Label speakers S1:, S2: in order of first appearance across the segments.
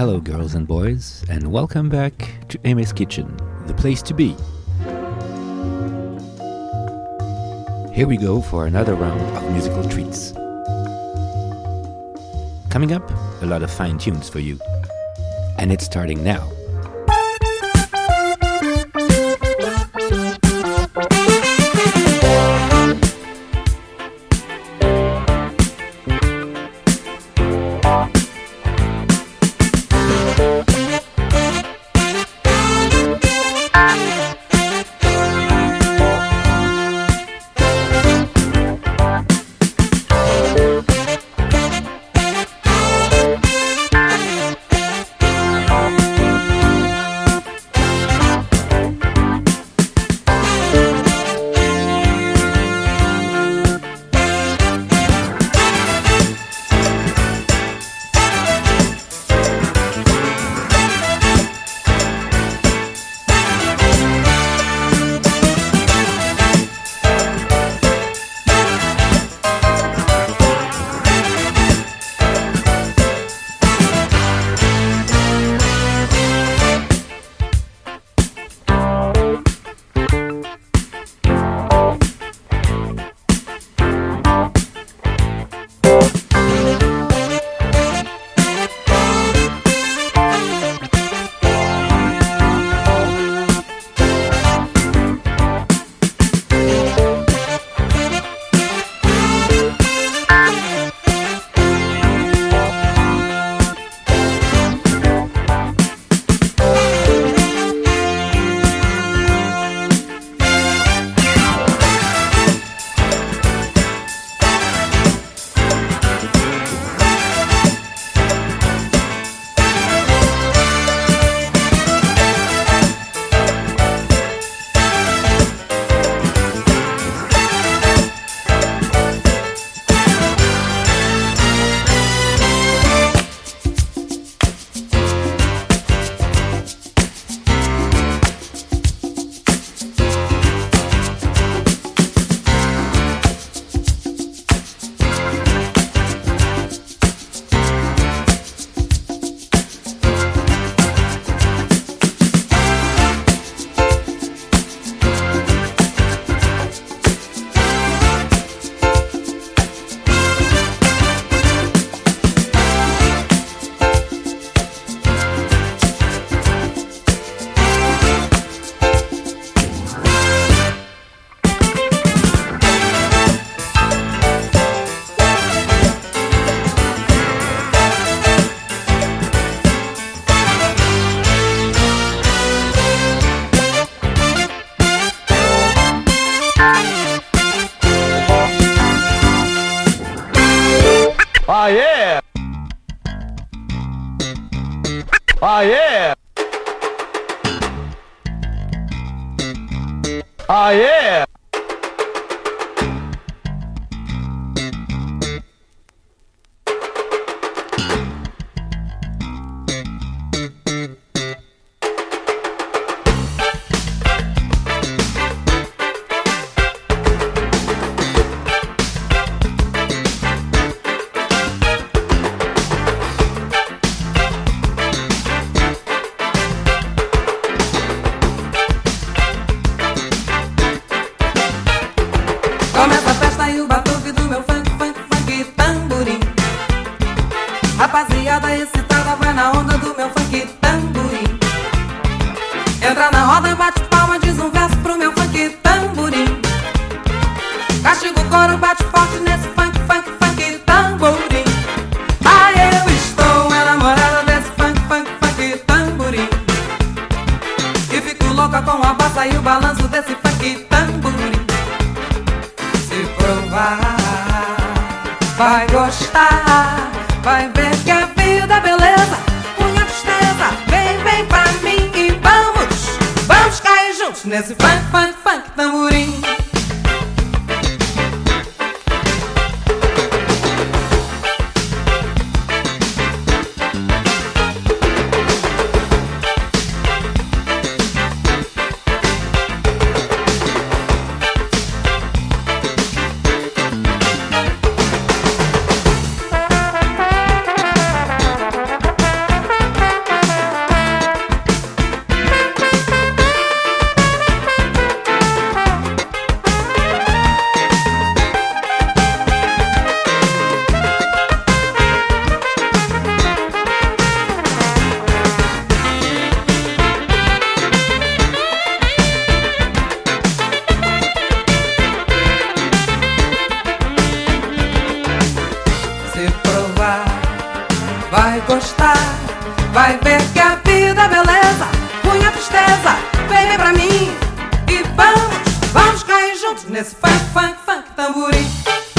S1: Hello, girls and boys, and welcome back to Aimé's Kitchen, the place to be. Here we go for another round of musical treats. Coming up, a lot of fine tunes for you. And it's starting now. Que a vida é beleza, punha a tristeza, vem, pra mim e vamos, vamos cair juntos nesse funk, funk, funk, tamborim.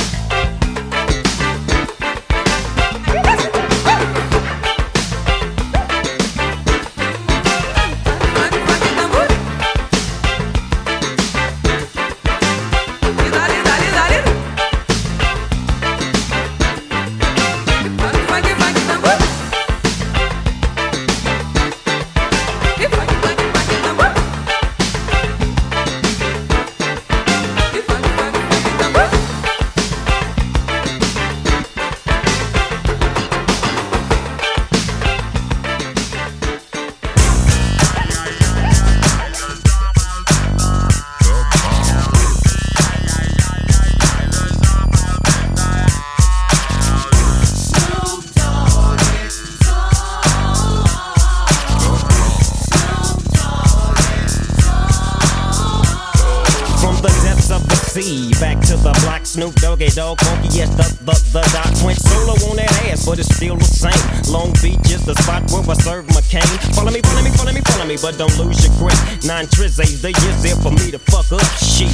S2: But don't lose your grip. Nine trizzies, they just there for me to fuck up shit.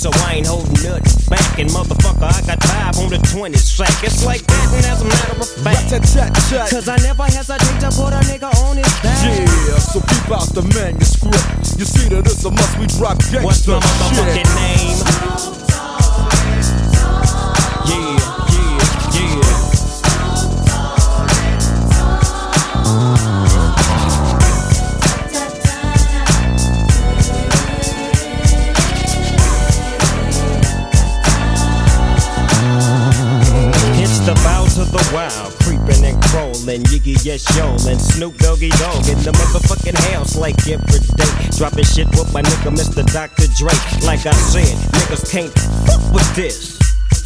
S2: So I ain't holding nothing back, and motherfucker, I got five on the 20 sack. It's like that, and as a matter of fact, cause I never hesitate to put a nigga on his back.
S3: Yeah, so keep out the manuscript. You see that it's a must we drop gangsta
S2: What's my Yiggy yes yo, and Snoop Doggy Dogg in the motherfucking house like every day. Dropping shit with my nigga Mr. Dr. Dre. Like I said, niggas can't fuck with this.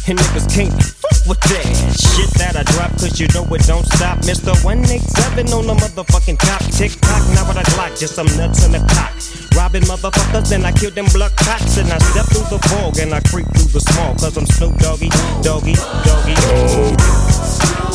S2: And niggas can't fuck with that shit that I drop, cause you know it don't stop. Mr. 187 on the motherfucking top. Tick tock, now what I clock, just some nuts in the cock. Robbing motherfuckers, then I kill them blood cops. And I step through the fog and I creep through the small, cause I'm Snoop Doggy, Doggy, Doggy. Now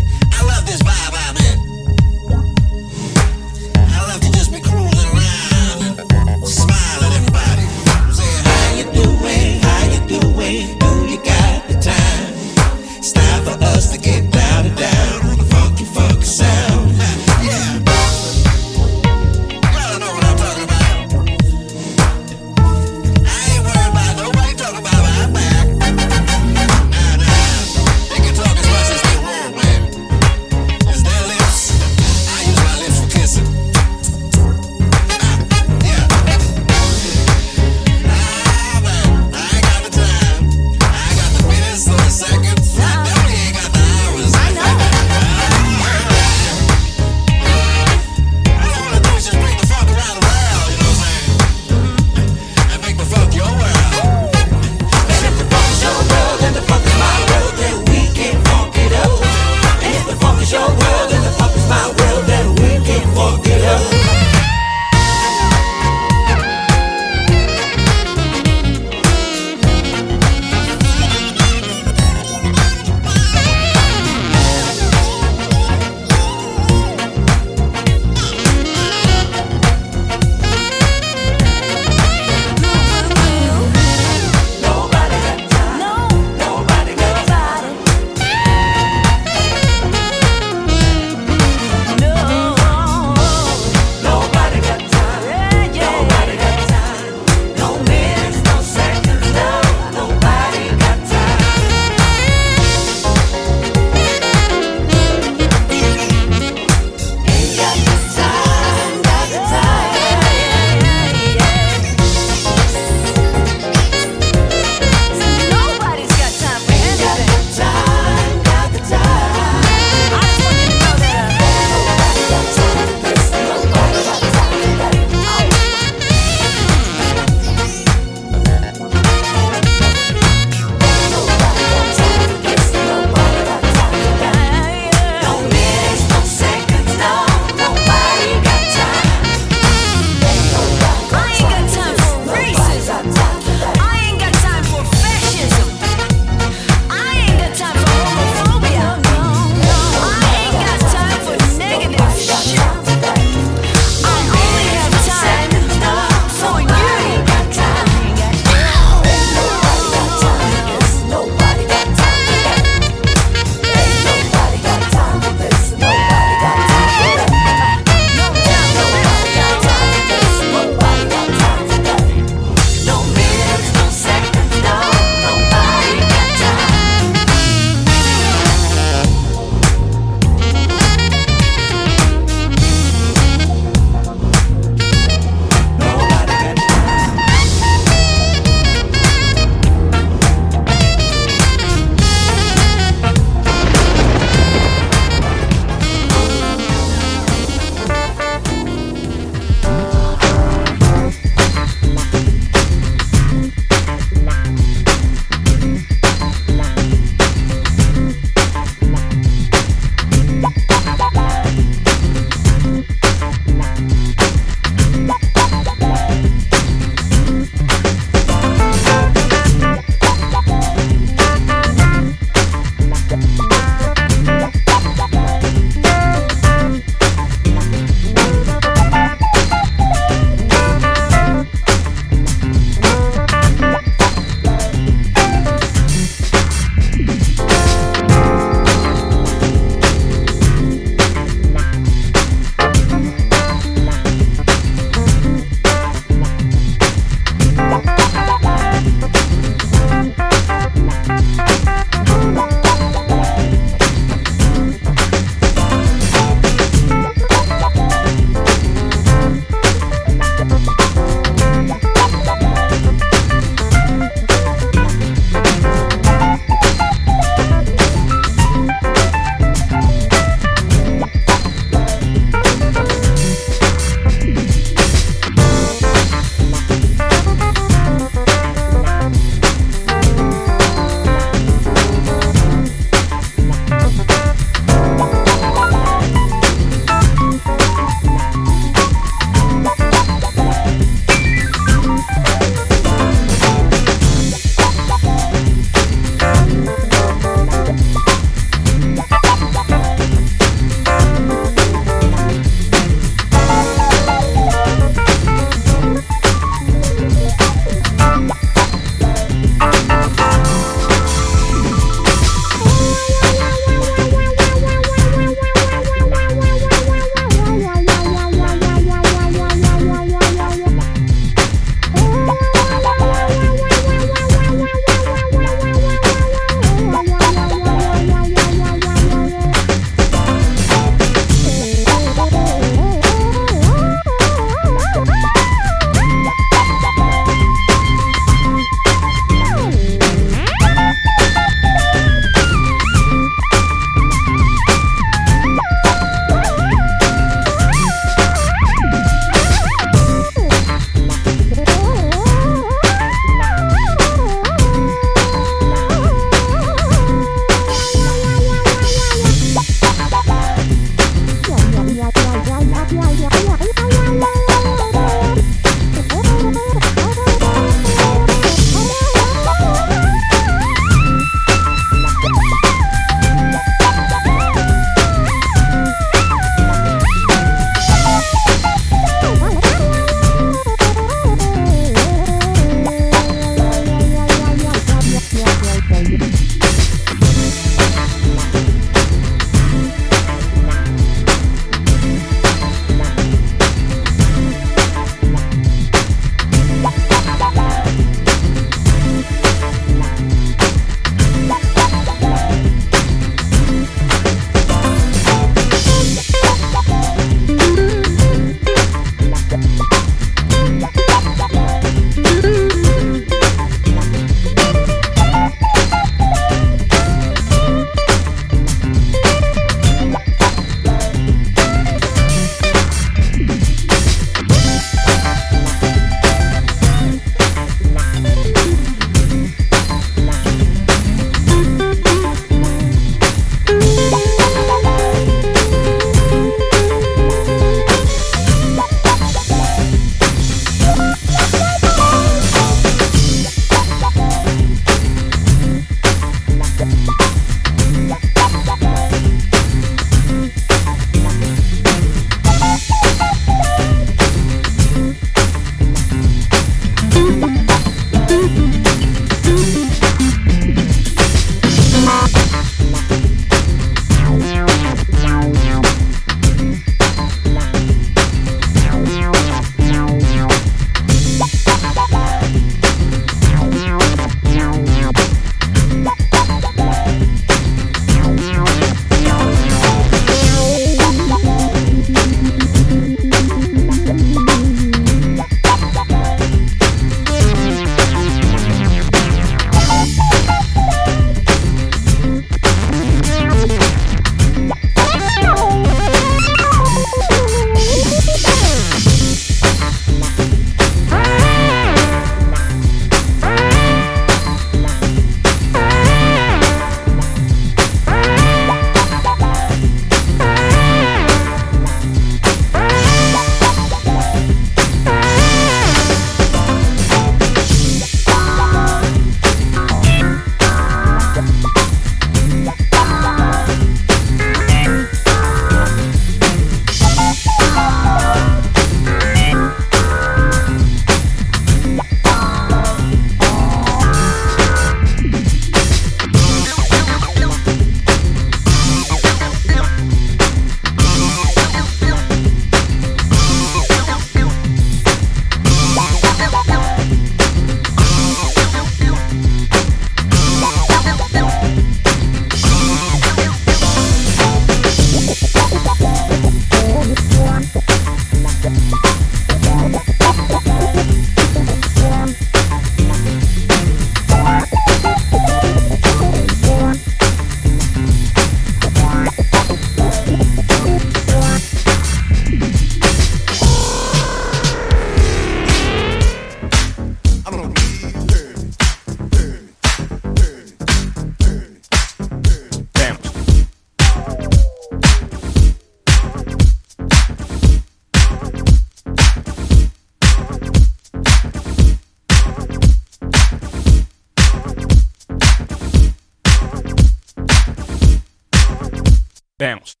S4: Veamos.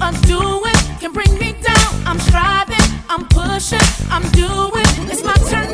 S4: undoing can
S5: bring me down. I'm striving, I'm
S6: pushing, I'm
S7: doing. It's my turn.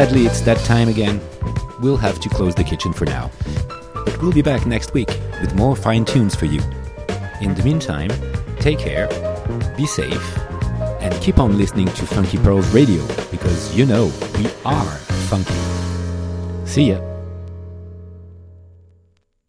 S8: Sadly, it's that time again. We'll have to close the kitchen for now. But we'll be back next week with more fine tunes for you. In the meantime, take care, be safe, and keep on listening to Funky Pearls Radio because you know we are funky. See ya.